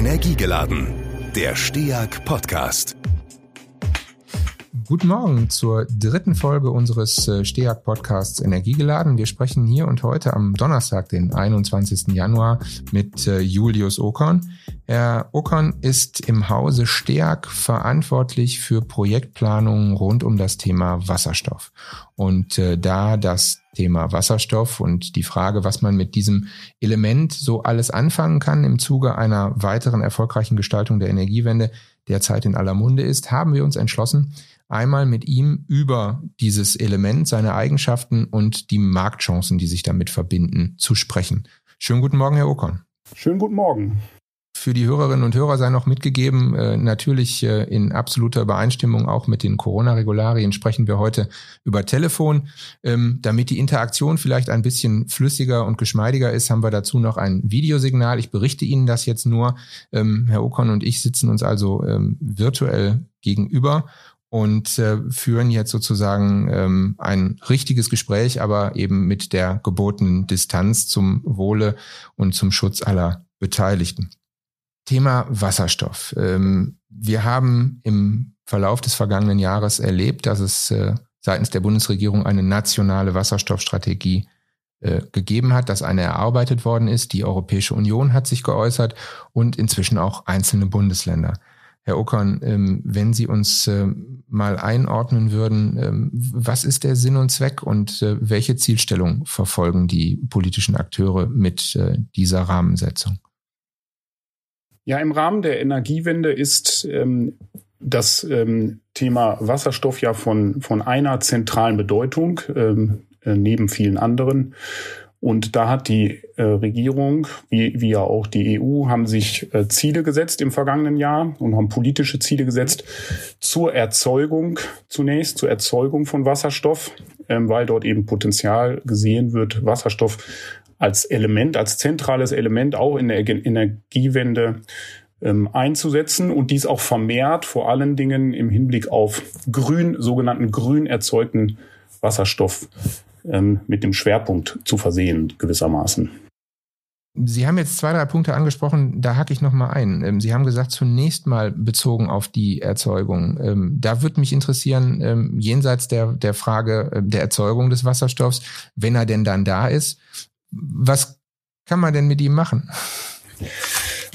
Energiegeladen, der STEAG Podcast. Guten Morgen zur dritten Folge unseres äh, STEAG Podcasts Energiegeladen. Wir sprechen hier und heute am Donnerstag, den 21. Januar, mit äh, Julius Okon. Herr Okon ist im Hause STEAG verantwortlich für Projektplanungen rund um das Thema Wasserstoff. Und äh, da das Thema Wasserstoff und die Frage, was man mit diesem Element so alles anfangen kann im Zuge einer weiteren erfolgreichen Gestaltung der Energiewende derzeit in aller Munde ist, haben wir uns entschlossen, einmal mit ihm über dieses Element, seine Eigenschaften und die Marktchancen, die sich damit verbinden, zu sprechen. Schönen guten Morgen, Herr Okon. Schönen guten Morgen für die Hörerinnen und Hörer sei noch mitgegeben, äh, natürlich äh, in absoluter Übereinstimmung auch mit den Corona-Regularien sprechen wir heute über Telefon. Ähm, damit die Interaktion vielleicht ein bisschen flüssiger und geschmeidiger ist, haben wir dazu noch ein Videosignal. Ich berichte Ihnen das jetzt nur. Ähm, Herr Okon und ich sitzen uns also ähm, virtuell gegenüber und äh, führen jetzt sozusagen ein richtiges Gespräch, aber eben mit der gebotenen Distanz zum Wohle und zum Schutz aller Beteiligten. Thema Wasserstoff. Ähm, wir haben im Verlauf des vergangenen Jahres erlebt, dass es äh, seitens der Bundesregierung eine nationale Wasserstoffstrategie äh, gegeben hat, dass eine erarbeitet worden ist. Die Europäische Union hat sich geäußert und inzwischen auch einzelne Bundesländer. Herr Ockern, ähm, wenn Sie uns äh, mal einordnen würden, was ist der Sinn und Zweck und welche Zielstellung verfolgen die politischen Akteure mit dieser Rahmensetzung? Ja, im Rahmen der Energiewende ist ähm, das ähm, Thema Wasserstoff ja von, von einer zentralen Bedeutung, ähm, äh, neben vielen anderen. Und da hat die äh, Regierung, wie, wie ja auch die EU, haben sich äh, Ziele gesetzt im vergangenen Jahr und haben politische Ziele gesetzt zur Erzeugung zunächst, zur Erzeugung von Wasserstoff, ähm, weil dort eben Potenzial gesehen wird, Wasserstoff als Element, als zentrales Element auch in der Energiewende ähm, einzusetzen und dies auch vermehrt, vor allen Dingen im Hinblick auf grün, sogenannten grün erzeugten Wasserstoff ähm, mit dem Schwerpunkt zu versehen gewissermaßen. Sie haben jetzt zwei, drei Punkte angesprochen, da hacke ich nochmal ein. Ähm, Sie haben gesagt, zunächst mal bezogen auf die Erzeugung. Ähm, da würde mich interessieren, ähm, jenseits der, der Frage der Erzeugung des Wasserstoffs, wenn er denn dann da ist, was kann man denn mit ihm machen?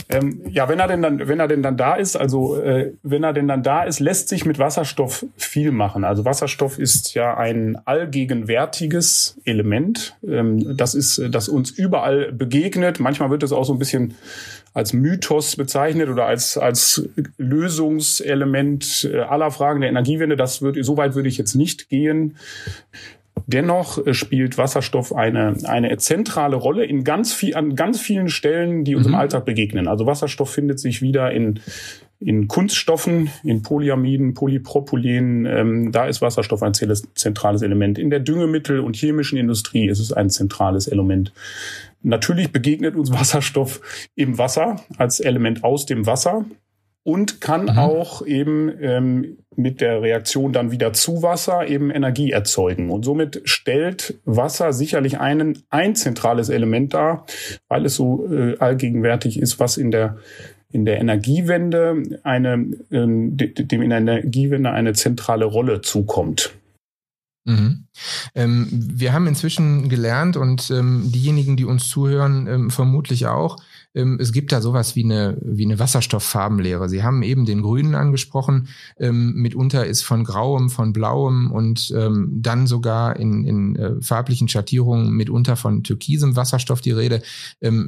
Ähm, ja, wenn er denn dann, wenn er denn dann da ist, also äh, wenn er denn dann da ist, lässt sich mit Wasserstoff viel machen. Also Wasserstoff ist ja ein allgegenwärtiges Element. Ähm, das ist, das uns überall begegnet. Manchmal wird es auch so ein bisschen als Mythos bezeichnet oder als als Lösungselement äh, aller Fragen der Energiewende. Das würde, so weit würde ich jetzt nicht gehen. Dennoch äh, spielt Wasserstoff eine, eine zentrale Rolle in ganz viel, an ganz vielen Stellen, die uns mhm. im Alltag begegnen. Also Wasserstoff findet sich wieder in, in Kunststoffen, in Polyamiden, Polypropylen. Ähm, da ist Wasserstoff ein zentrales Element. In der Düngemittel- und chemischen Industrie ist es ein zentrales Element. Natürlich begegnet uns Wasserstoff im Wasser als Element aus dem Wasser und kann mhm. auch eben ähm, mit der Reaktion dann wieder zu Wasser eben Energie erzeugen. Und somit stellt Wasser sicherlich einen, ein zentrales Element dar, weil es so äh, allgegenwärtig ist, was in der in der Energiewende eine, ähm, dem in der Energiewende eine zentrale Rolle zukommt. Mhm. Ähm, wir haben inzwischen gelernt und ähm, diejenigen, die uns zuhören, ähm, vermutlich auch, ähm, es gibt da sowas wie eine, wie eine Wasserstofffarbenlehre. Sie haben eben den Grünen angesprochen. Ähm, mitunter ist von Grauem, von Blauem und ähm, dann sogar in, in äh, farblichen Schattierungen mitunter von türkisem Wasserstoff die Rede.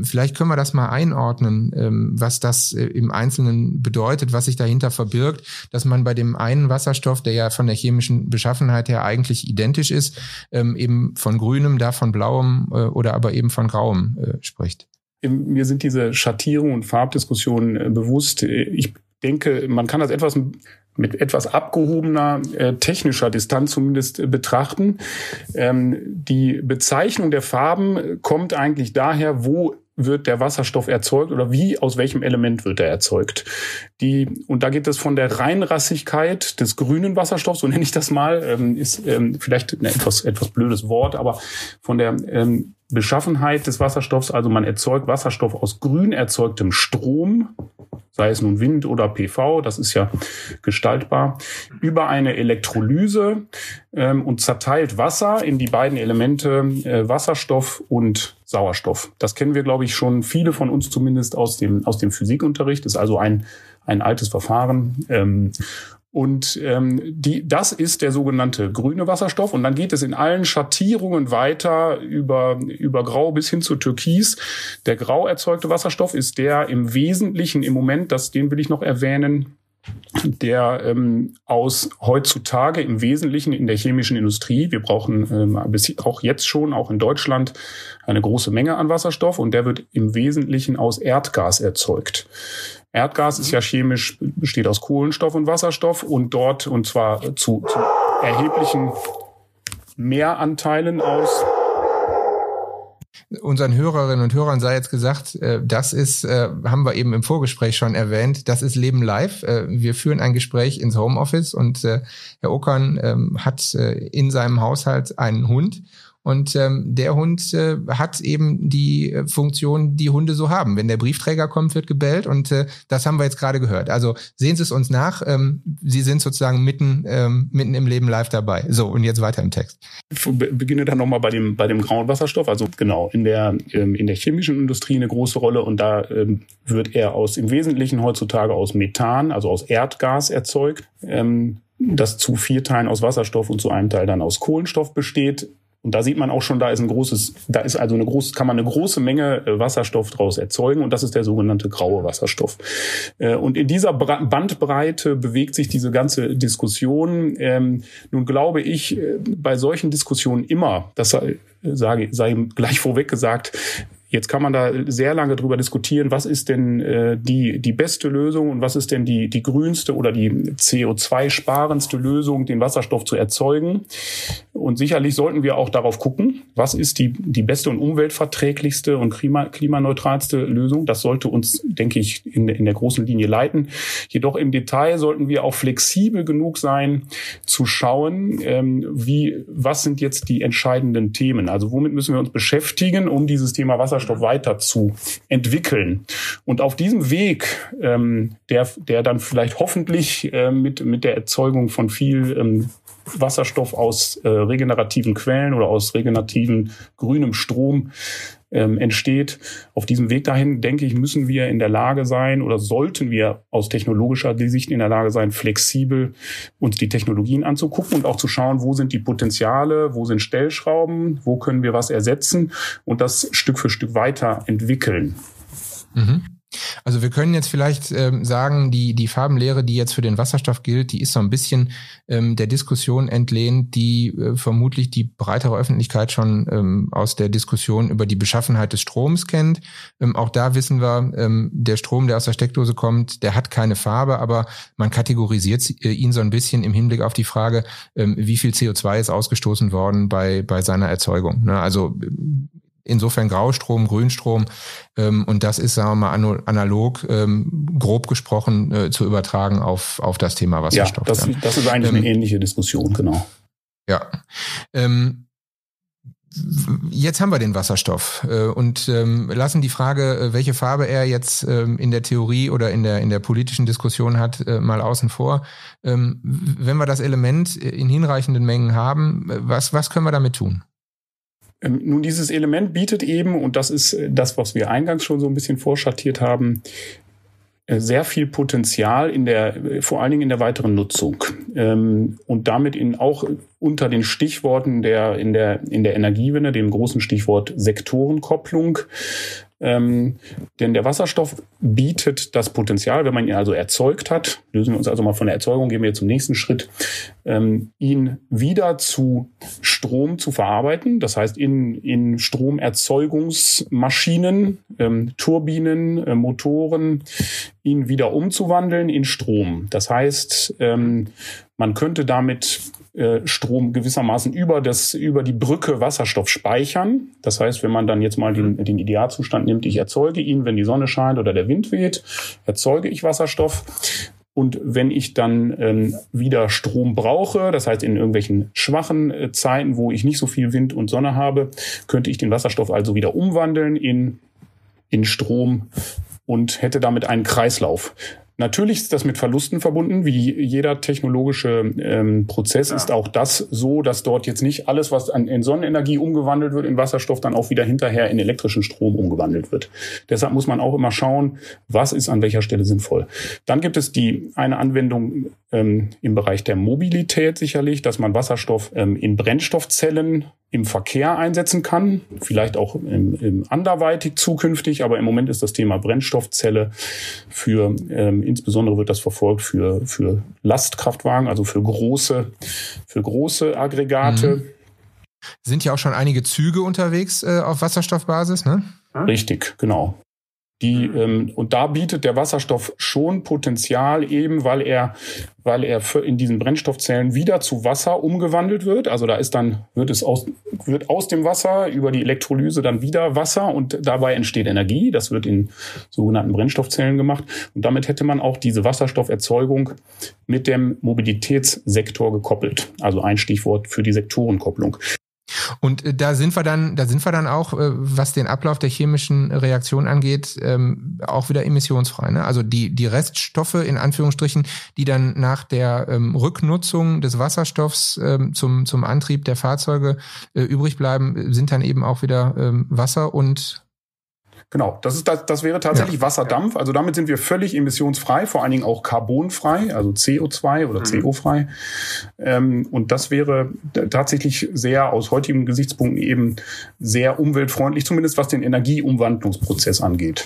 Vielleicht können wir das mal einordnen, was das äh, im Einzelnen bedeutet, was sich dahinter verbirgt, dass man bei dem einen Wasserstoff, der ja von der chemischen Beschaffenheit her eigentlich identisch ist, ähm, eben von grünem, da von blauem äh, oder aber eben von grauem äh, spricht mir sind diese Schattierungen und Farbdiskussionen äh, bewusst. Ich denke, man kann das etwas mit etwas abgehobener äh, technischer Distanz zumindest äh, betrachten. Ähm, die Bezeichnung der Farben kommt eigentlich daher, wo wird der Wasserstoff erzeugt oder wie, aus welchem Element wird er erzeugt. Die, und da geht es von der Reinrassigkeit des grünen Wasserstoffs, so nenne ich das mal, ähm, ist ähm, vielleicht ein etwas, etwas blödes Wort, aber von der ähm, Beschaffenheit des Wasserstoffs, also man erzeugt Wasserstoff aus grün erzeugtem Strom, sei es nun Wind oder PV, das ist ja gestaltbar, über eine Elektrolyse ähm, und zerteilt Wasser in die beiden Elemente äh, Wasserstoff und Sauerstoff. Das kennen wir, glaube ich, schon viele von uns zumindest aus dem, aus dem Physikunterricht. Ist also ein, ein altes Verfahren. Ähm, und ähm, die, das ist der sogenannte grüne Wasserstoff. Und dann geht es in allen Schattierungen weiter über, über Grau bis hin zu Türkis. Der grau erzeugte Wasserstoff ist der im Wesentlichen im Moment, das, den will ich noch erwähnen, der ähm, aus heutzutage im Wesentlichen in der chemischen Industrie, wir brauchen ähm, bis, auch jetzt schon, auch in Deutschland, eine große Menge an Wasserstoff und der wird im Wesentlichen aus Erdgas erzeugt. Erdgas ist ja chemisch, besteht aus Kohlenstoff und Wasserstoff und dort, und zwar zu, zu erheblichen Mehranteilen aus unseren Hörerinnen und Hörern sei jetzt gesagt, äh, das ist, äh, haben wir eben im Vorgespräch schon erwähnt, das ist Leben live. Äh, wir führen ein Gespräch ins Homeoffice und Herr Ockern ähm, hat in seinem Haushalt einen Hund und ähm, der Hund äh, hat eben die äh, Funktion, die Hunde so haben. Wenn der Briefträger kommt, wird gebellt und äh, das haben wir jetzt gerade gehört. Also sehen Sie es uns nach. Ähm, Sie sind sozusagen mitten, ähm, mitten im Leben live dabei. So, und jetzt weiter im Text. Ich beginne dann nochmal bei dem, bei dem grauen Wasserstoff. Also genau, in der, ähm, in der chemischen Industrie eine große Rolle und da ähm, wird er aus im Wesentlichen heutzutage aus Methan, also aus Erdgas erzeugt. Ähm, das zu vier Teilen aus Wasserstoff und zu einem Teil dann aus Kohlenstoff besteht. Und da sieht man auch schon, da ist ein großes, da ist also eine große, kann man eine große Menge äh, Wasserstoff daraus erzeugen und das ist der sogenannte graue Wasserstoff. Äh, und in dieser Bandbreite bewegt sich diese ganze Diskussion. Ähm, nun glaube ich, äh, bei solchen Diskussionen immer, das sage, sei gleich vorweg gesagt, Jetzt kann man da sehr lange drüber diskutieren, was ist denn äh, die, die beste Lösung und was ist denn die, die grünste oder die CO2-sparendste Lösung, den Wasserstoff zu erzeugen. Und sicherlich sollten wir auch darauf gucken, was ist die, die beste und umweltverträglichste und klima, klimaneutralste Lösung. Das sollte uns, denke ich, in, in der großen Linie leiten. Jedoch im Detail sollten wir auch flexibel genug sein, zu schauen, ähm, wie, was sind jetzt die entscheidenden Themen. Also womit müssen wir uns beschäftigen, um dieses Thema Wasserstoff Wasserstoff weiter zu entwickeln. Und auf diesem Weg, ähm, der, der dann vielleicht hoffentlich äh, mit, mit der Erzeugung von viel ähm, Wasserstoff aus äh, regenerativen Quellen oder aus regenerativen grünem Strom ähm, entsteht. Auf diesem Weg dahin, denke ich, müssen wir in der Lage sein oder sollten wir aus technologischer Sicht in der Lage sein, flexibel uns die Technologien anzugucken und auch zu schauen, wo sind die Potenziale, wo sind Stellschrauben, wo können wir was ersetzen und das Stück für Stück weiterentwickeln. Mhm. Also wir können jetzt vielleicht ähm, sagen, die, die Farbenlehre, die jetzt für den Wasserstoff gilt, die ist so ein bisschen ähm, der Diskussion entlehnt, die äh, vermutlich die breitere Öffentlichkeit schon ähm, aus der Diskussion über die Beschaffenheit des Stroms kennt. Ähm, auch da wissen wir, ähm, der Strom, der aus der Steckdose kommt, der hat keine Farbe, aber man kategorisiert äh, ihn so ein bisschen im Hinblick auf die Frage, ähm, wie viel CO2 ist ausgestoßen worden bei, bei seiner Erzeugung. Ne? Also insofern Graustrom, Grünstrom. Ähm, und das ist, sagen wir mal, analog, ähm, grob gesprochen, äh, zu übertragen auf, auf das Thema Wasserstoff. Ja, das, das ist eigentlich ähm, eine ähnliche Diskussion, genau. Ja. Ähm, Jetzt haben wir den Wasserstoff äh, und ähm, lassen die Frage, äh, welche Farbe er jetzt ähm, in der Theorie oder in der in der politischen Diskussion hat, äh, mal außen vor. Ähm, wenn wir das Element in hinreichenden Mengen haben, was was können wir damit tun? Ähm, nun, dieses Element bietet eben, und das ist äh, das, was wir eingangs schon so ein bisschen vorschattiert haben, äh, sehr viel Potenzial in der, äh, vor allen Dingen in der weiteren Nutzung. Ähm, und damit in auch unter den Stichworten der in der in der Energiewende, dem großen Stichwort Sektorenkopplung, ähm, denn der Wasserstoff bietet das Potenzial, wenn man ihn also erzeugt hat, lösen wir uns also mal von der Erzeugung, gehen wir zum nächsten Schritt, ähm, ihn wieder zu Strom zu verarbeiten. Das heißt, in, in Stromerzeugungsmaschinen, ähm, Turbinen, äh, Motoren, ihn wieder umzuwandeln in Strom. Das heißt, ähm, man könnte damit Strom gewissermaßen über das über die Brücke Wasserstoff speichern. Das heißt, wenn man dann jetzt mal den, den Idealzustand nimmt, ich erzeuge ihn, wenn die Sonne scheint oder der Wind weht, erzeuge ich Wasserstoff Und wenn ich dann ähm, wieder Strom brauche, das heißt in irgendwelchen schwachen äh, Zeiten, wo ich nicht so viel Wind und Sonne habe, könnte ich den Wasserstoff also wieder umwandeln in, in Strom und hätte damit einen Kreislauf. Natürlich ist das mit Verlusten verbunden, wie jeder technologische ähm, Prozess ja. ist auch das so, dass dort jetzt nicht alles, was an, in Sonnenenergie umgewandelt wird, in Wasserstoff, dann auch wieder hinterher in elektrischen Strom umgewandelt wird. Deshalb muss man auch immer schauen, was ist an welcher Stelle sinnvoll. Dann gibt es die eine Anwendung ähm, im Bereich der Mobilität sicherlich, dass man Wasserstoff ähm, in Brennstoffzellen im Verkehr einsetzen kann, vielleicht auch im, im anderweitig zukünftig, aber im Moment ist das Thema Brennstoffzelle für, ähm, insbesondere wird das verfolgt für, für Lastkraftwagen, also für große, für große Aggregate. Mhm. Sind ja auch schon einige Züge unterwegs äh, auf Wasserstoffbasis, ne? Richtig, genau. Die, mhm. ähm, und da bietet der Wasserstoff schon Potenzial eben, weil er, weil er in diesen Brennstoffzellen wieder zu Wasser umgewandelt wird. Also da ist dann, wird es aus, wird aus dem Wasser über die Elektrolyse dann wieder Wasser und dabei entsteht Energie. Das wird in sogenannten Brennstoffzellen gemacht. Und damit hätte man auch diese Wasserstofferzeugung mit dem Mobilitätssektor gekoppelt. Also ein Stichwort für die Sektorenkopplung. Und äh, da sind wir dann, da sind wir dann auch, äh, was den Ablauf der chemischen Reaktion angeht, ähm, auch wieder emissionsfrei. Ne? Also die, die Reststoffe in Anführungsstrichen, die dann nach der ähm, Rücknutzung des Wasserstoffs ähm, zum, zum Antrieb der Fahrzeuge äh, übrig bleiben, sind dann eben auch wieder Wasser und Genau, das, ist das, das wäre tatsächlich ja. Wasserdampf. Also damit sind wir völlig emissionsfrei, vor allen Dingen auch carbonfrei, also CO2 oder mhm. CO-frei. Ähm, und das wäre tatsächlich sehr aus heutigen Gesichtspunkten eben sehr umweltfreundlich, zumindest was den Energieumwandlungsprozess angeht.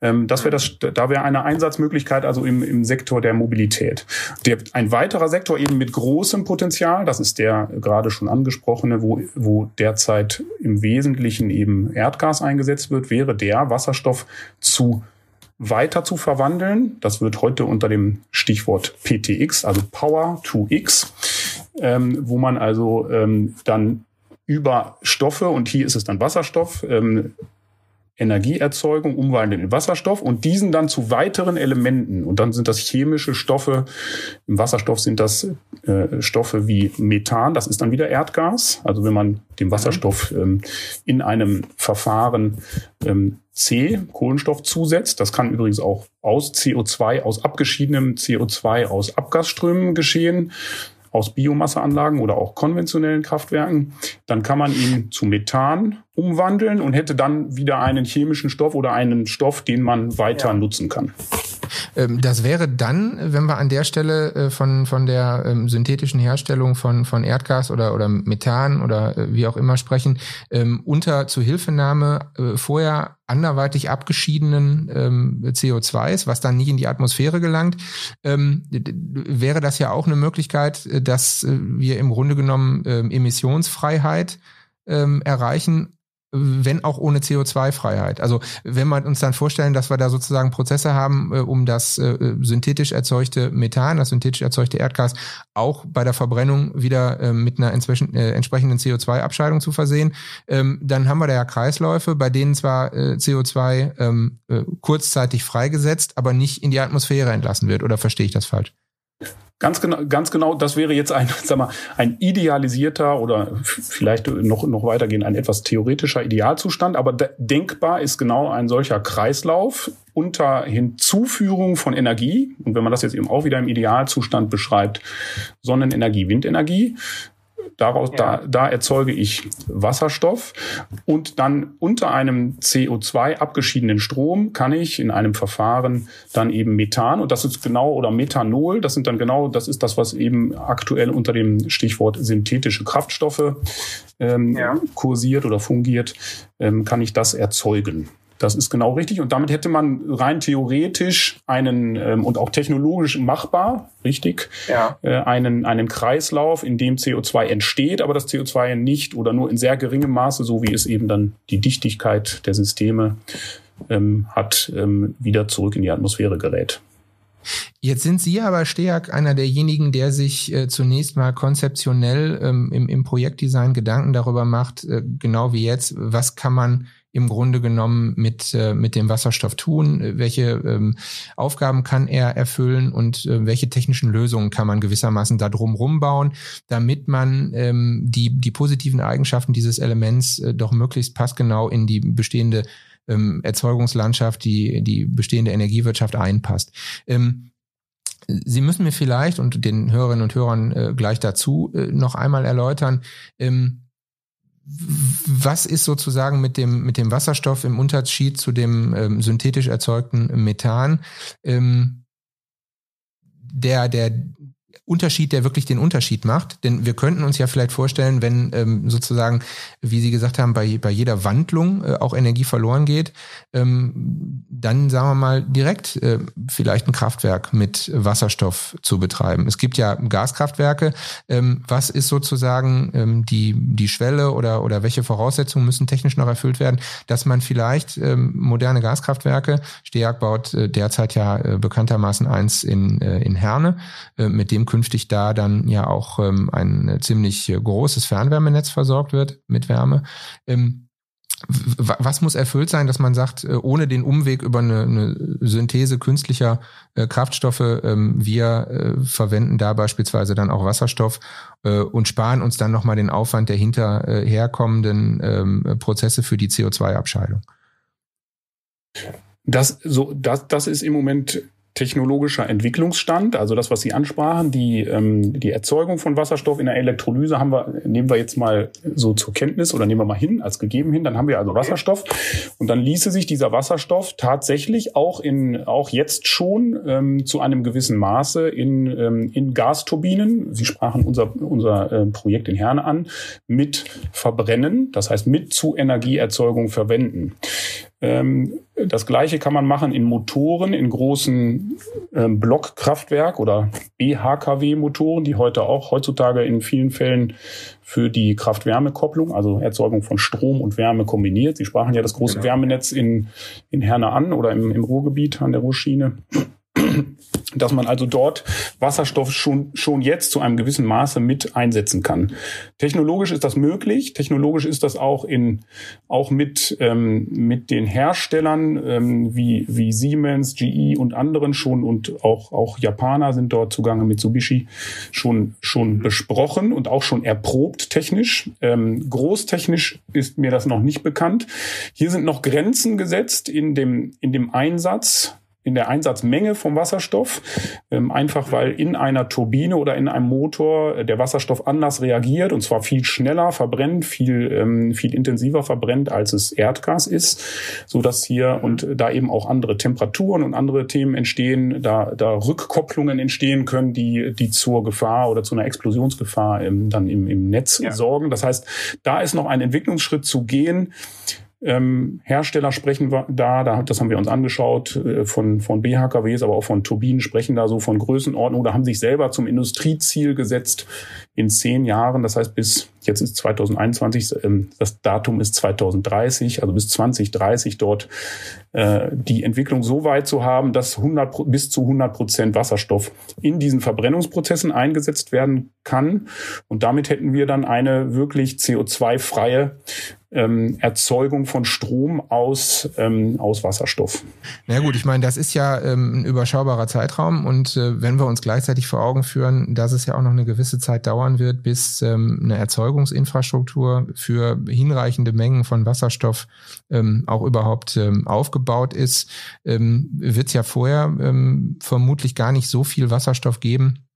Ähm, das wäre das, da wäre eine Einsatzmöglichkeit also im, im Sektor der Mobilität. Der, ein weiterer Sektor eben mit großem Potenzial, das ist der gerade schon angesprochene, wo, wo derzeit im Wesentlichen eben Erdgas eingesetzt wird, wäre der Wasserstoff zu weiter zu verwandeln. Das wird heute unter dem Stichwort PTX, also Power to X, ähm, wo man also ähm, dann über Stoffe, und hier ist es dann Wasserstoff, ähm, Energieerzeugung umwandeln in Wasserstoff und diesen dann zu weiteren Elementen. Und dann sind das chemische Stoffe. Im Wasserstoff sind das äh, Stoffe wie Methan, das ist dann wieder Erdgas. Also wenn man dem Wasserstoff ähm, in einem Verfahren ähm, C, Kohlenstoff zusetzt, das kann übrigens auch aus CO2, aus abgeschiedenem CO2, aus Abgasströmen geschehen aus Biomasseanlagen oder auch konventionellen Kraftwerken, dann kann man ihn zu Methan umwandeln und hätte dann wieder einen chemischen Stoff oder einen Stoff, den man weiter ja. nutzen kann. Ähm, das wäre dann, wenn wir an der Stelle äh, von, von der ähm, synthetischen Herstellung von, von Erdgas oder, oder Methan oder äh, wie auch immer sprechen, ähm, unter Zuhilfenahme äh, vorher anderweitig abgeschiedenen CO2s, was dann nicht in die Atmosphäre gelangt, wäre das ja auch eine Möglichkeit, dass wir im Grunde genommen Emissionsfreiheit erreichen, wenn auch ohne CO2-Freiheit. Also wenn wir uns dann vorstellen, dass wir da sozusagen Prozesse haben, äh, um das äh, synthetisch erzeugte Methan, das synthetisch erzeugte Erdgas, auch bei der Verbrennung wieder äh, mit einer äh, entsprechenden CO2-Abscheidung zu versehen, ähm, dann haben wir da ja Kreisläufe, bei denen zwar äh, CO2 ähm, äh, kurzzeitig freigesetzt, aber nicht in die Atmosphäre entlassen wird. Oder verstehe ich das falsch? Ganz genau, ganz genau, das wäre jetzt ein, sag mal, ein idealisierter oder vielleicht noch, noch weitergehend ein etwas theoretischer Idealzustand, aber denkbar ist genau ein solcher Kreislauf unter Hinzuführung von Energie. Und wenn man das jetzt eben auch wieder im Idealzustand beschreibt, Sonnenenergie, Windenergie, Daraus, ja. da, da erzeuge ich Wasserstoff und dann unter einem CO2 abgeschiedenen Strom kann ich in einem Verfahren dann eben Methan und das ist genau oder Methanol, das sind dann genau, das ist das, was eben aktuell unter dem Stichwort synthetische Kraftstoffe ähm, ja. kursiert oder fungiert, ähm, kann ich das erzeugen. Das ist genau richtig. Und damit hätte man rein theoretisch einen ähm, und auch technologisch machbar, richtig, ja. äh, einen, einen Kreislauf, in dem CO2 entsteht, aber das CO2 nicht oder nur in sehr geringem Maße, so wie es eben dann die Dichtigkeit der Systeme ähm, hat, ähm, wieder zurück in die Atmosphäre gerät. Jetzt sind Sie aber Steag einer derjenigen, der sich äh, zunächst mal konzeptionell ähm, im, im Projektdesign Gedanken darüber macht, äh, genau wie jetzt, was kann man im Grunde genommen mit, äh, mit dem Wasserstoff tun? Welche ähm, Aufgaben kann er erfüllen und äh, welche technischen Lösungen kann man gewissermaßen da drum bauen, damit man ähm, die, die positiven Eigenschaften dieses Elements äh, doch möglichst passgenau in die bestehende ähm, Erzeugungslandschaft, die, die bestehende Energiewirtschaft einpasst. Ähm, Sie müssen mir vielleicht und den Hörerinnen und Hörern äh, gleich dazu äh, noch einmal erläutern, ähm, was ist sozusagen mit dem, mit dem Wasserstoff im Unterschied zu dem ähm, synthetisch erzeugten Methan? Ähm, der, der Unterschied, der wirklich den Unterschied macht. Denn wir könnten uns ja vielleicht vorstellen, wenn ähm, sozusagen, wie Sie gesagt haben, bei, bei jeder Wandlung äh, auch Energie verloren geht, ähm, dann sagen wir mal direkt äh, vielleicht ein Kraftwerk mit Wasserstoff zu betreiben. Es gibt ja Gaskraftwerke. Ähm, was ist sozusagen ähm, die, die Schwelle oder, oder welche Voraussetzungen müssen technisch noch erfüllt werden, dass man vielleicht ähm, moderne Gaskraftwerke, Steag baut äh, derzeit ja äh, bekanntermaßen eins in, äh, in Herne, äh, mit dem künftig da dann ja auch ähm, ein ziemlich großes Fernwärmenetz versorgt wird mit Wärme. Ähm, was muss erfüllt sein, dass man sagt, äh, ohne den Umweg über eine, eine Synthese künstlicher äh, Kraftstoffe, ähm, wir äh, verwenden da beispielsweise dann auch Wasserstoff äh, und sparen uns dann nochmal den Aufwand der hinterherkommenden ähm, Prozesse für die CO2-Abscheidung? Das, so, das, das ist im Moment technologischer Entwicklungsstand, also das, was Sie ansprachen, die, ähm, die Erzeugung von Wasserstoff in der Elektrolyse haben wir, nehmen wir jetzt mal so zur Kenntnis oder nehmen wir mal hin, als gegeben hin, dann haben wir also Wasserstoff. Und dann ließe sich dieser Wasserstoff tatsächlich auch in, auch jetzt schon ähm, zu einem gewissen Maße in, ähm, in Gasturbinen, Sie sprachen unser, unser äh, Projekt in Herne an, mit verbrennen, das heißt mit zu Energieerzeugung verwenden. Ähm, das gleiche kann man machen in Motoren, in großen ähm, Blockkraftwerk oder BHKW-Motoren, die heute auch heutzutage in vielen Fällen für die Kraft-Wärme-Kopplung, also Erzeugung von Strom und Wärme kombiniert. Sie sprachen ja das große genau. Wärmenetz in, in Herne an oder im, im Ruhrgebiet an der Ruhrschiene dass man also dort Wasserstoff schon, schon jetzt zu einem gewissen Maße mit einsetzen kann. Technologisch ist das möglich. Technologisch ist das auch in, auch mit, ähm, mit den Herstellern, ähm, wie, wie Siemens, GE und anderen schon und auch, auch Japaner sind dort zugange, Mitsubishi schon, schon besprochen und auch schon erprobt technisch. Ähm, großtechnisch ist mir das noch nicht bekannt. Hier sind noch Grenzen gesetzt in dem, in dem Einsatz in der Einsatzmenge vom Wasserstoff, ähm, einfach weil in einer Turbine oder in einem Motor äh, der Wasserstoff anders reagiert und zwar viel schneller verbrennt, viel ähm, viel intensiver verbrennt, als es Erdgas ist, so dass hier und da eben auch andere Temperaturen und andere Themen entstehen, da da Rückkopplungen entstehen können, die die zur Gefahr oder zu einer Explosionsgefahr im, dann im, im Netz ja. sorgen. Das heißt, da ist noch ein Entwicklungsschritt zu gehen ähm, Hersteller sprechen da, da, das haben wir uns angeschaut, äh, von, von BHKWs, aber auch von Turbinen sprechen da so von Größenordnung. Oder haben sich selber zum Industrieziel gesetzt in zehn Jahren. Das heißt, bis jetzt ist 2021, ähm, das Datum ist 2030, also bis 2030 dort äh, die Entwicklung so weit zu haben, dass 100, bis zu 100 Prozent Wasserstoff in diesen Verbrennungsprozessen eingesetzt werden kann. Und damit hätten wir dann eine wirklich CO2-freie ähm, Erzeugung von Strom aus, ähm, aus Wasserstoff. Na gut, ich meine, das ist ja ein überschaubarer Zeitraum und äh, wenn wir uns gleichzeitig vor Augen führen, dass es ja auch noch eine gewisse Zeit dauern wird, bis ähm, eine Erzeugungsinfrastruktur für hinreichende Mengen von Wasserstoff ähm, auch überhaupt ähm, aufgebaut ist, ähm, wird es ja vorher ähm, vermutlich gar nicht so viel Wasserstoff geben,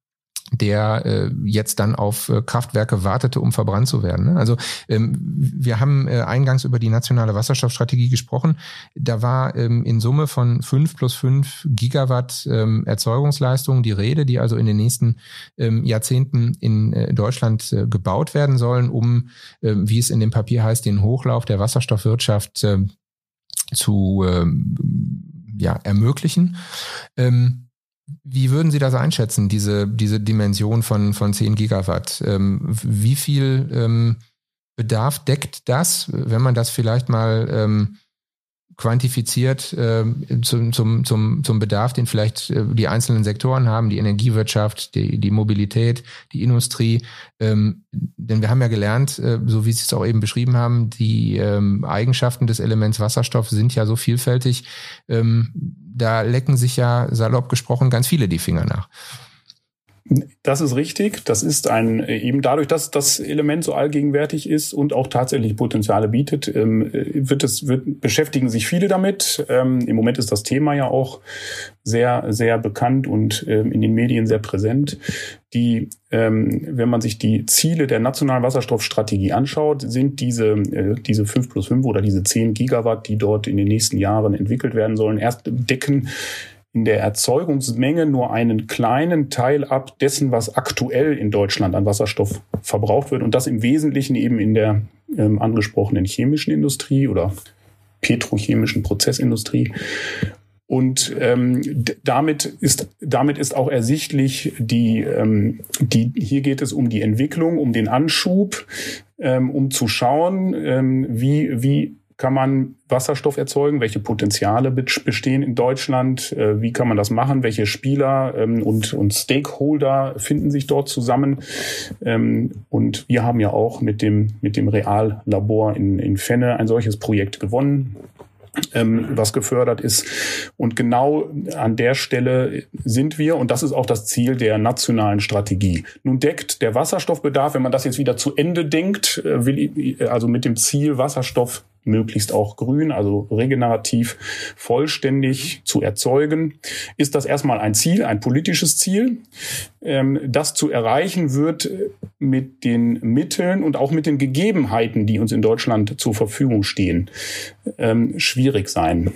der äh, jetzt dann auf äh, Kraftwerke wartete, um verbrannt zu werden. Ne? Also ähm, wir haben äh, eingangs über die nationale Wasserstoffstrategie gesprochen. Da war ähm, in Summe von fünf plus fünf Gigawatt ähm, Erzeugungsleistung die Rede, die also in den nächsten ähm, Jahrzehnten in äh, Deutschland äh, gebaut werden sollen, um, äh, wie es in dem Papier heißt, den Hochlauf der Wasserstoffwirtschaft äh, zu äh, ja, ermöglichen. Ähm, wie würden Sie das einschätzen, diese, diese Dimension von, von 10 Gigawatt? Ähm, wie viel ähm, Bedarf deckt das, wenn man das vielleicht mal ähm, quantifiziert äh, zum, zum, zum, zum Bedarf, den vielleicht äh, die einzelnen Sektoren haben, die Energiewirtschaft, die, die Mobilität, die Industrie. Ähm, denn wir haben ja gelernt, äh, so wie Sie es auch eben beschrieben haben, die ähm, Eigenschaften des Elements Wasserstoff sind ja so vielfältig. Ähm, da lecken sich ja salopp gesprochen ganz viele die Finger nach. Das ist richtig. Das ist ein eben dadurch, dass das Element so allgegenwärtig ist und auch tatsächlich Potenziale bietet, ähm, wird es wird, beschäftigen sich viele damit. Ähm, Im Moment ist das Thema ja auch sehr sehr bekannt und ähm, in den Medien sehr präsent. Die, wenn man sich die Ziele der nationalen Wasserstoffstrategie anschaut, sind diese äh, diese fünf plus fünf oder diese zehn Gigawatt, die dort in den nächsten Jahren entwickelt werden sollen, erst decken in der Erzeugungsmenge nur einen kleinen Teil ab dessen, was aktuell in Deutschland an Wasserstoff verbraucht wird. Und das im Wesentlichen eben in der ähm, angesprochenen chemischen Industrie oder petrochemischen Prozessindustrie. Und ähm, damit ist damit ist auch ersichtlich die ähm, die hier geht es um die Entwicklung, um den Anschub, ähm, um zu schauen, ähm, wie wie kann man Wasserstoff erzeugen? Welche Potenziale bestehen in Deutschland? Äh, wie kann man das machen? Welche Spieler ähm, und, und Stakeholder finden sich dort zusammen? Ähm, und wir haben ja auch mit dem, mit dem Reallabor in, in Fenne ein solches Projekt gewonnen ähm, was gefördert ist. Und genau an der Stelle sind wir, und das ist auch das Ziel der nationalen Strategie. Nun deckt der Wasserstoffbedarf, wenn man das jetzt wieder zu Ende denkt, äh, will, also mit dem Ziel Wasserstoff möglichst auch grün, also regenerativ vollständig zu erzeugen, ist das erstmal ein Ziel, ein politisches Ziel. Ähm, das zu erreichen wird mit den Mitteln und auch mit den Gegebenheiten, die uns in Deutschland zur Verfügung stehen, ähm, schwierig sein.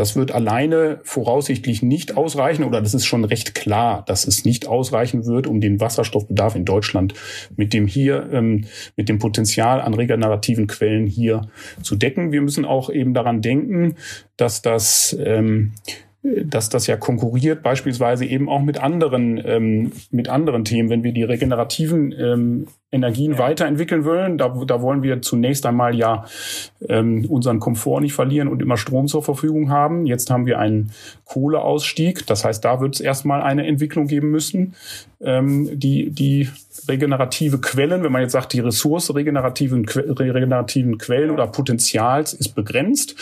Das wird alleine voraussichtlich nicht ausreichen oder das ist schon recht klar, dass es nicht ausreichen wird, um den Wasserstoffbedarf in Deutschland mit dem hier, ähm, mit dem Potenzial an regenerativen Quellen hier zu decken. Wir müssen auch eben daran denken, dass das ähm, dass das ja konkurriert beispielsweise eben auch mit anderen ähm, mit anderen Themen, wenn wir die regenerativen ähm, Energien ja. weiterentwickeln wollen. Da, da wollen wir zunächst einmal ja ähm, unseren Komfort nicht verlieren und immer Strom zur Verfügung haben. Jetzt haben wir einen Kohleausstieg. Das heißt, da wird es erstmal eine Entwicklung geben müssen, ähm, die die regenerative Quellen, wenn man jetzt sagt, die Ressource regenerativen, regenerativen Quellen oder Potenzials ist begrenzt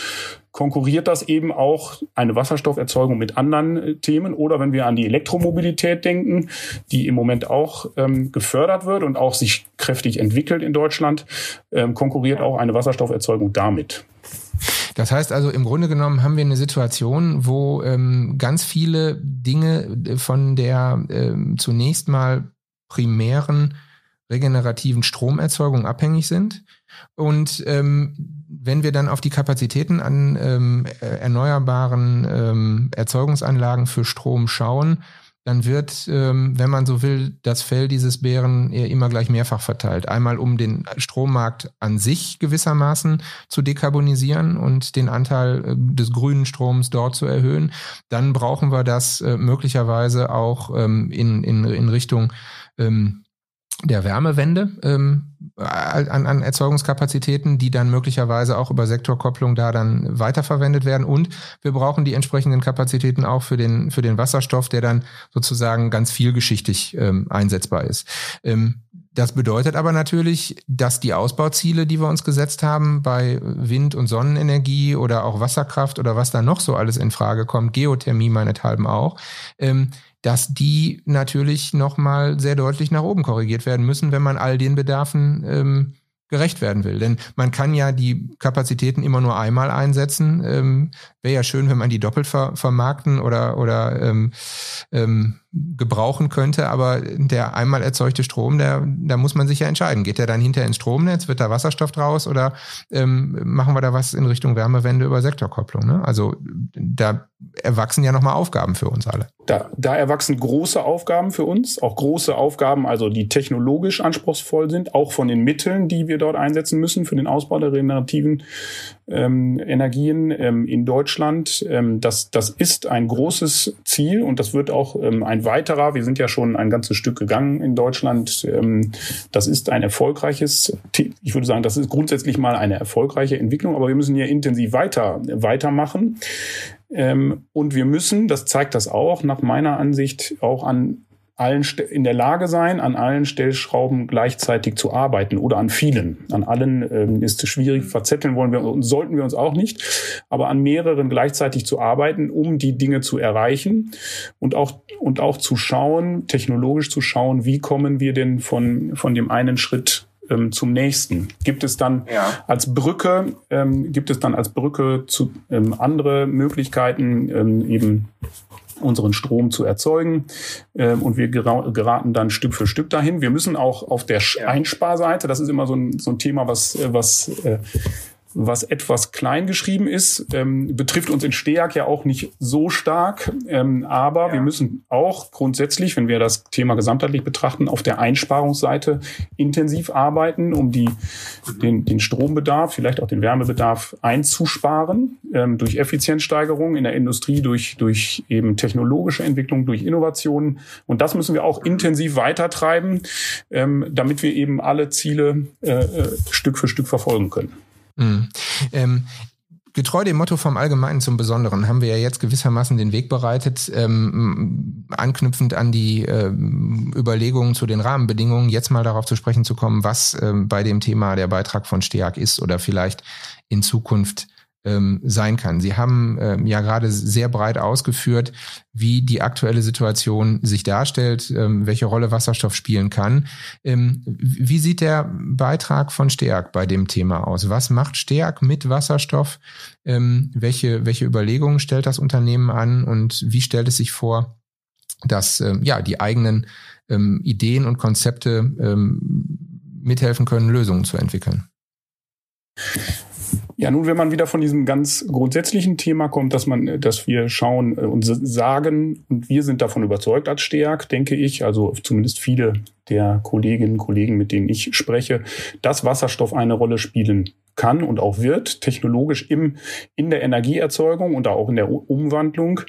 konkurriert das eben auch eine Wasserstofferzeugung mit anderen äh, Themen. Oder wenn wir an die Elektromobilität denken, die im Moment auch ähm, gefördert wird und auch sich kräftig entwickelt in Deutschland, ähm, konkurriert auch eine Wasserstofferzeugung damit. Das heißt also, im Grunde genommen haben wir eine Situation, wo ähm, ganz viele Dinge äh, von der ähm, zunächst mal primären regenerativen Stromerzeugung abhängig sind. Und ähm, wenn wir dann auf die Kapazitäten an ähm, äh, erneuerbaren ähm, Erzeugungsanlagen für Strom schauen, dann wird, ähm, wenn man so will, das Fell dieses Bären immer gleich mehrfach verteilt. Einmal um den Strommarkt an sich gewissermaßen zu dekarbonisieren und den Anteil äh, des grünen Stroms dort zu erhöhen. Dann brauchen wir das äh, möglicherweise auch ähm, in, in, in Richtung ähm, der Wärmewende ähm, an, an Erzeugungskapazitäten, die dann möglicherweise auch über Sektorkopplung da dann weiterverwendet werden. Und wir brauchen die entsprechenden Kapazitäten auch für den, für den Wasserstoff, der dann sozusagen ganz vielgeschichtig ähm, einsetzbar ist. Ähm, das bedeutet aber natürlich, dass die Ausbauziele, die wir uns gesetzt haben bei Wind- und Sonnenenergie oder auch Wasserkraft oder was da noch so alles in Frage kommt, Geothermie meinethalben auch, ähm, dass die natürlich nochmal sehr deutlich nach oben korrigiert werden müssen, wenn man all den Bedarfen ähm, gerecht werden will. Denn man kann ja die Kapazitäten immer nur einmal einsetzen. Ähm, Wäre ja schön, wenn man die doppelt ver vermarkten oder, oder ähm, ähm, gebrauchen könnte. Aber der einmal erzeugte Strom, der, da muss man sich ja entscheiden. Geht der dann hinter ins Stromnetz? Wird da Wasserstoff draus? Oder ähm, machen wir da was in Richtung Wärmewende über Sektorkopplung? Ne? Also da erwachsen ja nochmal Aufgaben für uns alle. Da, da erwachsen große Aufgaben für uns, auch große Aufgaben, also die technologisch anspruchsvoll sind, auch von den Mitteln, die wir dort einsetzen müssen für den Ausbau der regenerativen ähm, Energien ähm, in Deutschland. Ähm, das, das ist ein großes Ziel und das wird auch ähm, ein weiterer. Wir sind ja schon ein ganzes Stück gegangen in Deutschland. Ähm, das ist ein erfolgreiches, ich würde sagen, das ist grundsätzlich mal eine erfolgreiche Entwicklung, aber wir müssen hier intensiv weiter, weitermachen. Ähm, und wir müssen, das zeigt das auch, nach meiner Ansicht auch an allen in der Lage sein, an allen Stellschrauben gleichzeitig zu arbeiten oder an vielen. An allen ähm, ist es schwierig, verzetteln wollen wir und sollten wir uns auch nicht, aber an mehreren gleichzeitig zu arbeiten, um die Dinge zu erreichen und auch und auch zu schauen, technologisch zu schauen, wie kommen wir denn von von dem einen Schritt ähm, zum nächsten. Gibt es dann ja. als Brücke, ähm, gibt es dann als Brücke zu ähm, andere Möglichkeiten, ähm, eben unseren Strom zu erzeugen. Ähm, und wir geraten dann Stück für Stück dahin. Wir müssen auch auf der Einsparseite, das ist immer so ein, so ein Thema, was, äh, was äh, was etwas klein geschrieben ist, ähm, betrifft uns in Steag ja auch nicht so stark. Ähm, aber ja. wir müssen auch grundsätzlich, wenn wir das Thema gesamtheitlich betrachten, auf der Einsparungsseite intensiv arbeiten, um die, den, den Strombedarf, vielleicht auch den Wärmebedarf einzusparen, ähm, durch Effizienzsteigerung in der Industrie, durch, durch eben technologische Entwicklung, durch Innovationen. Und das müssen wir auch intensiv weitertreiben, ähm, damit wir eben alle Ziele äh, äh, Stück für Stück verfolgen können. Mhm. Ähm, getreu dem Motto vom Allgemeinen zum Besonderen haben wir ja jetzt gewissermaßen den Weg bereitet, ähm, anknüpfend an die ähm, Überlegungen zu den Rahmenbedingungen, jetzt mal darauf zu sprechen zu kommen, was ähm, bei dem Thema der Beitrag von STEAG ist oder vielleicht in Zukunft ähm, sein kann. Sie haben ähm, ja gerade sehr breit ausgeführt, wie die aktuelle Situation sich darstellt, ähm, welche Rolle Wasserstoff spielen kann. Ähm, wie sieht der Beitrag von STEAG bei dem Thema aus? Was macht STEAG mit Wasserstoff? Ähm, welche, welche Überlegungen stellt das Unternehmen an und wie stellt es sich vor, dass ähm, ja die eigenen Ideen und Konzepte mithelfen können, Lösungen zu entwickeln? Ja, nun, wenn man wieder von diesem ganz grundsätzlichen Thema kommt, dass man, dass wir schauen äh, und sagen, und wir sind davon überzeugt als Stärk, denke ich, also zumindest viele der Kolleginnen und Kollegen, mit denen ich spreche, dass Wasserstoff eine Rolle spielen kann und auch wird, technologisch im, in der Energieerzeugung und auch in der Umwandlung,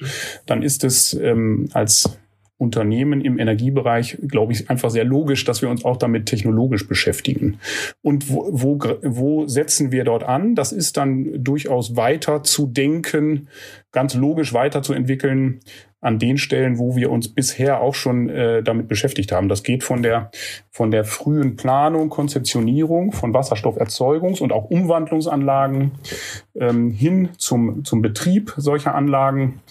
dann ist es ähm, als Unternehmen im Energiebereich, glaube ich, einfach sehr logisch, dass wir uns auch damit technologisch beschäftigen. Und wo, wo, wo setzen wir dort an? Das ist dann durchaus weiter zu denken, ganz logisch weiterzuentwickeln an den Stellen, wo wir uns bisher auch schon äh, damit beschäftigt haben. Das geht von der von der frühen Planung, Konzeptionierung von Wasserstofferzeugungs- und auch Umwandlungsanlagen ähm, hin zum zum Betrieb solcher Anlagen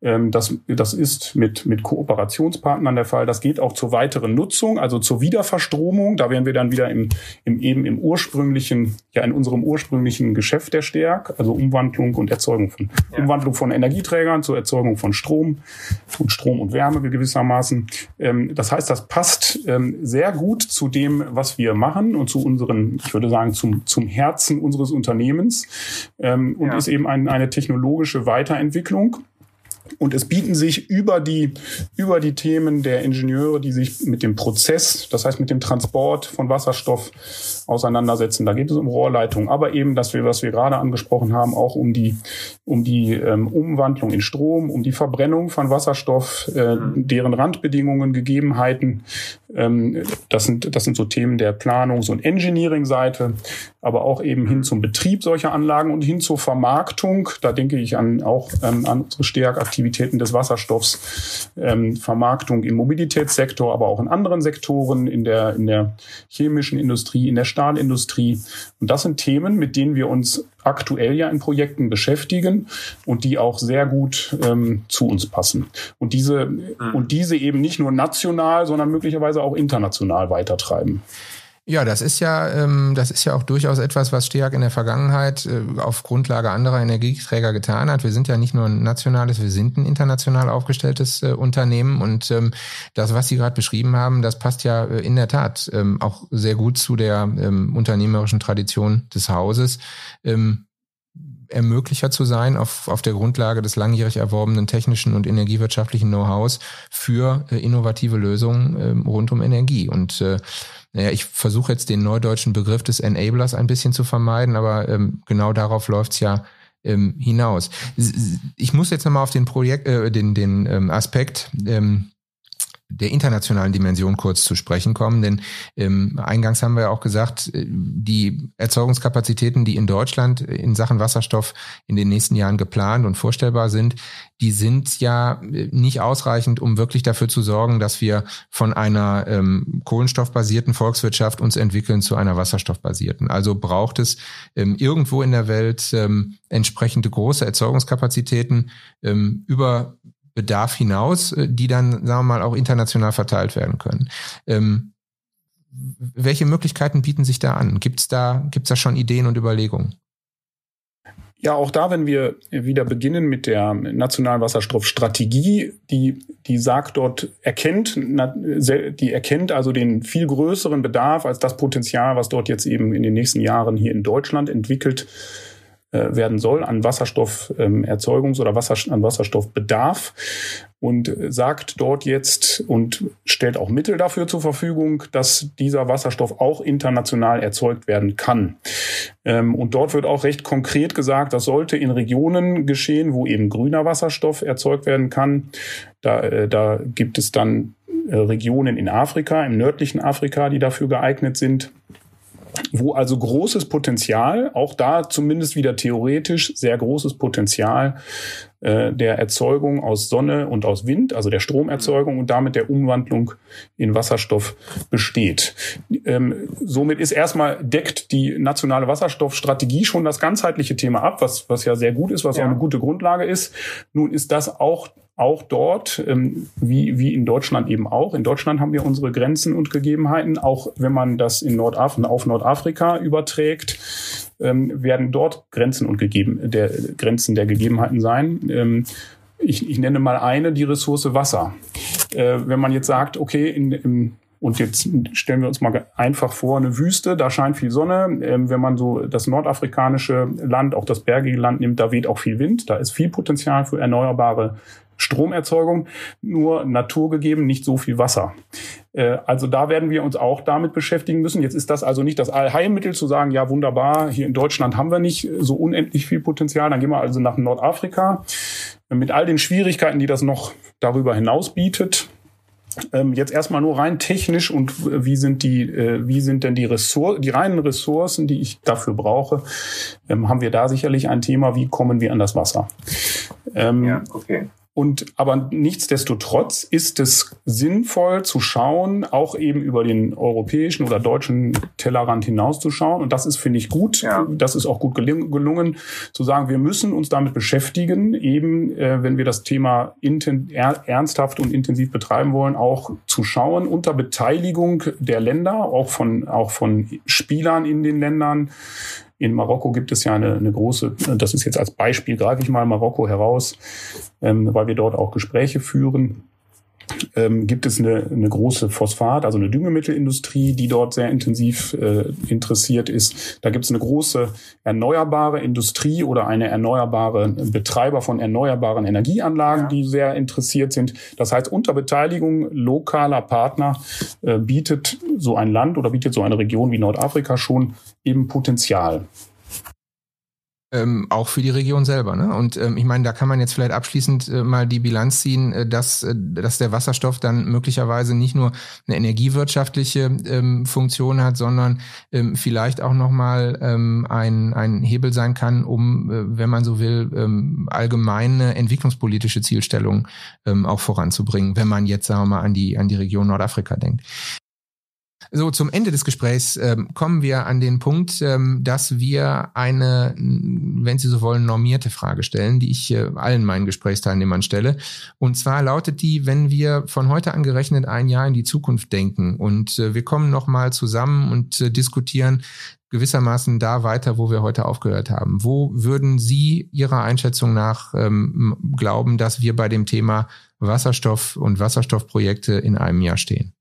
das, das ist mit, mit Kooperationspartnern der Fall. Das geht auch zur weiteren Nutzung, also zur Wiederverstromung. Da wären wir dann wieder im, im eben im ursprünglichen, ja in unserem ursprünglichen Geschäft der Stärk, also Umwandlung und Erzeugung von ja. Umwandlung von Energieträgern zur Erzeugung von Strom und Strom und Wärme gewissermaßen. Ähm, das heißt, das passt ähm, sehr gut zu dem, was wir machen und zu unseren, ich würde sagen, zum, zum Herzen unseres Unternehmens und ja. ist eben ein, eine technologische Weiterentwicklung. Und es bieten sich über die, über die Themen der Ingenieure, die sich mit dem Prozess, das heißt mit dem Transport von Wasserstoff auseinandersetzen. Da geht es um Rohrleitungen, aber eben, dass wir, was wir gerade angesprochen haben, auch um die, um die ähm, Umwandlung in Strom, um die Verbrennung von Wasserstoff, äh, deren Randbedingungen, Gegebenheiten. Ähm, das sind, das sind so Themen der Planungs- und Engineering-Seite, aber auch eben hin zum Betrieb solcher Anlagen und hin zur Vermarktung. Da denke ich an, auch ähm, an unsere Stärkaktivitäten des Wasserstoffs, ähm, Vermarktung im Mobilitätssektor, aber auch in anderen Sektoren, in der, in der chemischen Industrie, in der Stahlindustrie. Und das sind Themen, mit denen wir uns aktuell ja in Projekten beschäftigen und die auch sehr gut ähm, zu uns passen. Und diese, mhm. und diese eben nicht nur national, sondern möglicherweise auch international weitertreiben. Ja, das ist ja, ähm, das ist ja auch durchaus etwas, was Steag in der Vergangenheit äh, auf Grundlage anderer Energieträger getan hat. Wir sind ja nicht nur ein nationales, wir sind ein international aufgestelltes äh, Unternehmen und ähm, das, was Sie gerade beschrieben haben, das passt ja äh, in der Tat ähm, auch sehr gut zu der ähm, unternehmerischen Tradition des Hauses. Ähm, Ermöglicher zu sein auf, auf der Grundlage des langjährig erworbenen technischen und energiewirtschaftlichen Know-hows für äh, innovative Lösungen äh, rund um Energie. Und äh, naja, ich versuche jetzt den neudeutschen Begriff des Enablers ein bisschen zu vermeiden, aber ähm, genau darauf läuft's ja ähm, hinaus. Ich muss jetzt nochmal auf den Projekt, äh, den, den ähm, Aspekt ähm, der internationalen Dimension kurz zu sprechen kommen, denn ähm, eingangs haben wir ja auch gesagt, äh, die Erzeugungskapazitäten, die in Deutschland in Sachen Wasserstoff in den nächsten Jahren geplant und vorstellbar sind, die sind ja äh, nicht ausreichend, um wirklich dafür zu sorgen, dass wir von einer ähm, kohlenstoffbasierten Volkswirtschaft uns entwickeln zu einer wasserstoffbasierten. Also braucht es ähm, irgendwo in der Welt ähm, entsprechende große Erzeugungskapazitäten ähm, über Bedarf hinaus, äh, die dann, sagen wir mal, auch international verteilt werden können. Ähm, welche Möglichkeiten bieten sich da an? Gibt es da, gibt's da schon Ideen und Überlegungen? Ja, auch da, wenn wir wieder beginnen mit der nationalen Wasserstoffstrategie, die, die sagt dort, erkennt, die erkennt also den viel größeren Bedarf als das Potenzial, was dort jetzt eben in den nächsten Jahren hier in Deutschland entwickelt äh, werden soll an Wasserstofferzeugungs- oder Wasser, an Wasserstoffbedarf und sagt dort jetzt und stellt auch Mittel dafür zur Verfügung, dass dieser Wasserstoff auch international erzeugt werden kann. Ähm, und dort wird auch recht konkret gesagt, das sollte in Regionen geschehen, wo eben grüner Wasserstoff erzeugt werden kann. Da, äh, da gibt es dann äh, Regionen in Afrika, im nördlichen Afrika, die dafür geeignet sind wo also großes Potenzial, auch da zumindest wieder theoretisch sehr großes Potenzial äh, der Erzeugung aus Sonne und aus Wind, also der Stromerzeugung und damit der Umwandlung in Wasserstoff besteht. Ähm, somit ist erstmal deckt die nationale Wasserstoffstrategie schon das ganzheitliche Thema ab, was, was ja sehr gut ist, was ja. auch eine gute Grundlage ist. Nun ist das auch auch dort, ähm, wie, wie in Deutschland eben auch. In Deutschland haben wir unsere Grenzen und Gegebenheiten. Auch wenn man das in Nordaf auf Nordafrika überträgt, ähm, werden dort Grenzen und gegeben, der Grenzen der Gegebenheiten sein. Ähm, ich, ich nenne mal eine, die Ressource Wasser. Äh, wenn man jetzt sagt, okay, in, im und jetzt stellen wir uns mal einfach vor, eine Wüste, da scheint viel Sonne. Ähm, wenn man so das nordafrikanische Land, auch das bergige Land nimmt, da weht auch viel Wind. Da ist viel Potenzial für erneuerbare Stromerzeugung, nur naturgegeben, nicht so viel Wasser. Äh, also da werden wir uns auch damit beschäftigen müssen. Jetzt ist das also nicht das Allheilmittel zu sagen, ja wunderbar, hier in Deutschland haben wir nicht so unendlich viel Potenzial, dann gehen wir also nach Nordafrika mit all den Schwierigkeiten, die das noch darüber hinaus bietet. Ähm, jetzt erstmal nur rein technisch und wie sind die, äh, wie sind denn die Ressourcen, die reinen Ressourcen, die ich dafür brauche, ähm, haben wir da sicherlich ein Thema, wie kommen wir an das Wasser? Ähm, ja, okay. Und aber nichtsdestotrotz ist es sinnvoll zu schauen, auch eben über den europäischen oder deutschen Tellerrand hinauszuschauen. Und das ist, finde ich, gut. Ja. Das ist auch gut gelungen, zu sagen, wir müssen uns damit beschäftigen, eben, äh, wenn wir das Thema ernsthaft und intensiv betreiben wollen, auch zu schauen unter Beteiligung der Länder, auch von, auch von Spielern in den Ländern, in Marokko gibt es ja eine, eine große, das ist jetzt als Beispiel, greife ich mal Marokko heraus, ähm, weil wir dort auch Gespräche führen ähm, gibt es eine, eine große Phosphat, also eine Düngemittelindustrie, die dort sehr intensiv äh, interessiert ist. Da gibt es eine große erneuerbare Industrie oder eine erneuerbare Betreiber von erneuerbaren Energieanlagen, ja. die sehr interessiert sind. Das heißt, unter Beteiligung lokaler Partner äh, bietet so ein Land oder bietet so eine Region wie Nordafrika schon eben Potenzial ähm, auch für die Region selber. Ne? Und ähm, ich meine, da kann man jetzt vielleicht abschließend äh, mal die Bilanz ziehen, äh, dass, äh, dass der Wasserstoff dann möglicherweise nicht nur eine energiewirtschaftliche ähm, Funktion hat, sondern ähm, vielleicht auch nochmal ähm, ein, ein Hebel sein kann, um, äh, wenn man so will, ähm, allgemeine entwicklungspolitische Zielstellungen ähm, auch voranzubringen, wenn man jetzt, sagen wir mal, an die, an die Region Nordafrika denkt. So, zum Ende des Gesprächs ähm, kommen wir an den Punkt, ähm, dass wir eine, wenn Sie so wollen, normierte Frage stellen, die ich äh, allen meinen Gesprächsteilnehmern stelle. Und zwar lautet die, wenn wir von heute an gerechnet ein Jahr in die Zukunft denken und äh, wir kommen nochmal zusammen und äh, diskutieren gewissermaßen da weiter, wo wir heute aufgehört haben. Wo würden Sie Ihrer Einschätzung nach ähm, glauben, dass wir bei dem Thema Wasserstoff und Wasserstoffprojekte in einem Jahr stehen?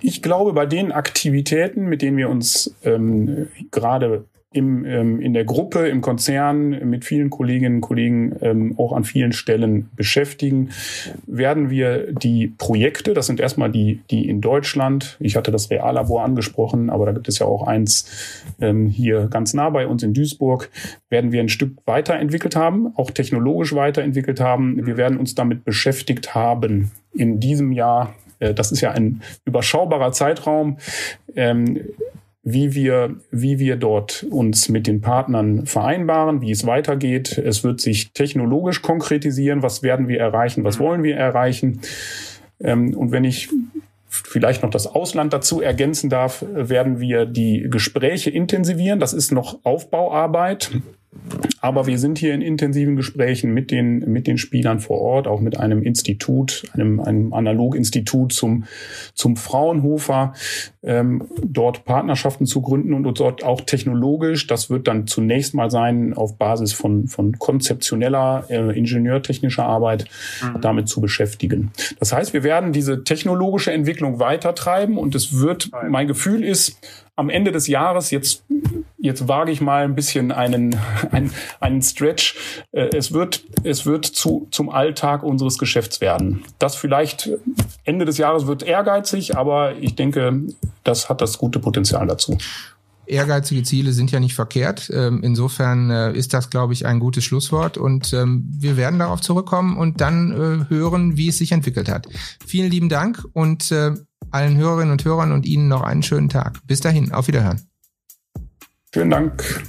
Ich glaube, bei den Aktivitäten, mit denen wir uns ähm, gerade im, ähm, in der Gruppe, im Konzern mit vielen Kolleginnen und Kollegen ähm, auch an vielen Stellen beschäftigen, werden wir die Projekte, das sind erstmal die, die in Deutschland, ich hatte das Reallabor angesprochen, aber da gibt es ja auch eins ähm, hier ganz nah bei uns in Duisburg, werden wir ein Stück weiterentwickelt haben, auch technologisch weiterentwickelt haben. Wir werden uns damit beschäftigt haben in diesem Jahr. Äh, das ist ja ein überschaubarer Zeitraum. Ähm, wie wir, wie wir dort uns mit den Partnern vereinbaren, wie es weitergeht. Es wird sich technologisch konkretisieren, was werden wir erreichen, was wollen wir erreichen. Ähm, und wenn ich vielleicht noch das Ausland dazu ergänzen darf, werden wir die Gespräche intensivieren. Das ist noch Aufbauarbeit. Aber wir sind hier in intensiven Gesprächen mit den, mit den Spielern vor Ort, auch mit einem Institut, einem, einem Analoginstitut zum, zum Fraunhofer, ähm, dort Partnerschaften zu gründen und dort auch technologisch, das wird dann zunächst mal sein, auf Basis von, von konzeptioneller, äh, ingenieurtechnischer Arbeit mhm. damit zu beschäftigen. Das heißt, wir werden diese technologische Entwicklung weitertreiben und es wird, mein Gefühl ist, am Ende des Jahres, jetzt, jetzt wage ich mal ein bisschen einen, einen, einen Stretch, äh, es wird, es wird zu, zum Alltag unseres Geschäfts werden. Das vielleicht Ende des Jahres wird ehrgeizig, aber ich denke, das hat das gute Potenzial dazu. Ehrgeizige Ziele sind ja nicht verkehrt. Ähm, insofern äh, ist das, glaube ich, ein gutes Schlusswort und ähm, wir werden darauf zurückkommen und dann äh, hören, wie es sich entwickelt hat. Vielen lieben Dank und allen Hörerinnen und Hörern und Ihnen noch einen schönen Tag. Bis dahin, auf Wiederhören. Vielen Dank.